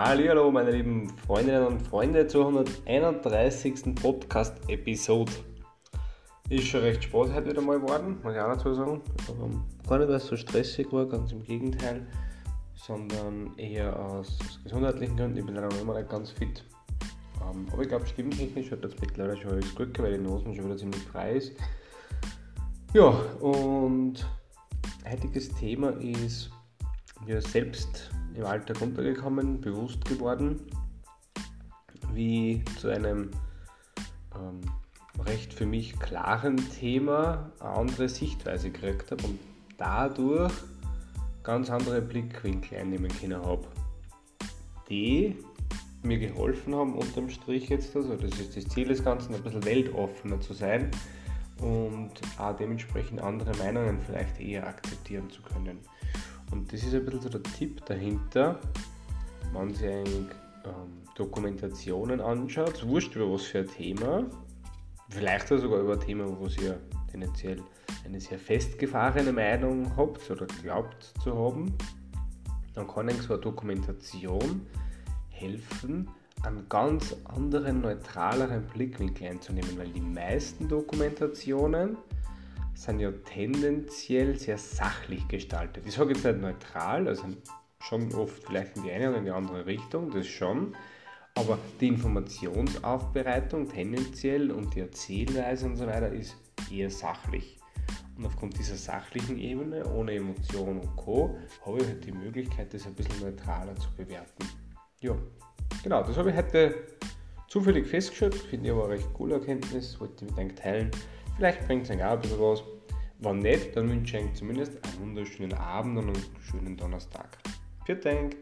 Hallo, meine lieben Freundinnen und Freunde zur 131. Podcast-Episode. Ist schon recht Spaß heute wieder mal geworden, muss ich auch dazu sagen. Aber gar nicht, weil es so stressig war, ganz im Gegenteil, sondern eher aus gesundheitlichen Gründen. Ich bin leider noch immer nicht ganz fit. Ähm, aber ich glaube, stimmtechnisch hat das mittlerweile schon alles gut weil die Nosen schon wieder ziemlich frei ist. Ja, und heutiges Thema ist mir selbst im Alltag untergekommen, bewusst geworden, wie zu einem ähm, recht für mich klaren Thema eine andere Sichtweise gekriegt habe und dadurch ganz andere Blickwinkel einnehmen können habe, die mir geholfen haben unterm Strich jetzt, also das ist das Ziel des Ganzen, ein bisschen weltoffener zu sein und auch dementsprechend andere Meinungen vielleicht eher akzeptieren zu können. Und das ist ein bisschen so der Tipp dahinter, wenn Sie eigentlich ähm, Dokumentationen anschaut, wurscht über was für ein Thema, vielleicht sogar über ein Thema, wo ja tendenziell eine sehr festgefahrene Meinung habt oder glaubt zu haben, dann kann Ihnen so eine Dokumentation helfen, einen ganz anderen, neutraleren Blickwinkel einzunehmen, weil die meisten Dokumentationen sind ja tendenziell sehr sachlich gestaltet. Ich sage jetzt nicht neutral, also schon oft vielleicht in die eine oder in die andere Richtung, das schon, aber die Informationsaufbereitung tendenziell und die Erzählweise und so weiter ist eher sachlich. Und aufgrund dieser sachlichen Ebene, ohne Emotion und Co., habe ich halt die Möglichkeit, das ein bisschen neutraler zu bewerten. Ja, genau, das habe ich heute zufällig festgestellt, finde ich aber eine recht coole Erkenntnis, wollte ich mit euch teilen. Vielleicht bringt es euch auch ein bisschen was. Wenn nicht, dann wünsche ich euch zumindest einen wunderschönen Abend und einen schönen Donnerstag. Vielen Dank!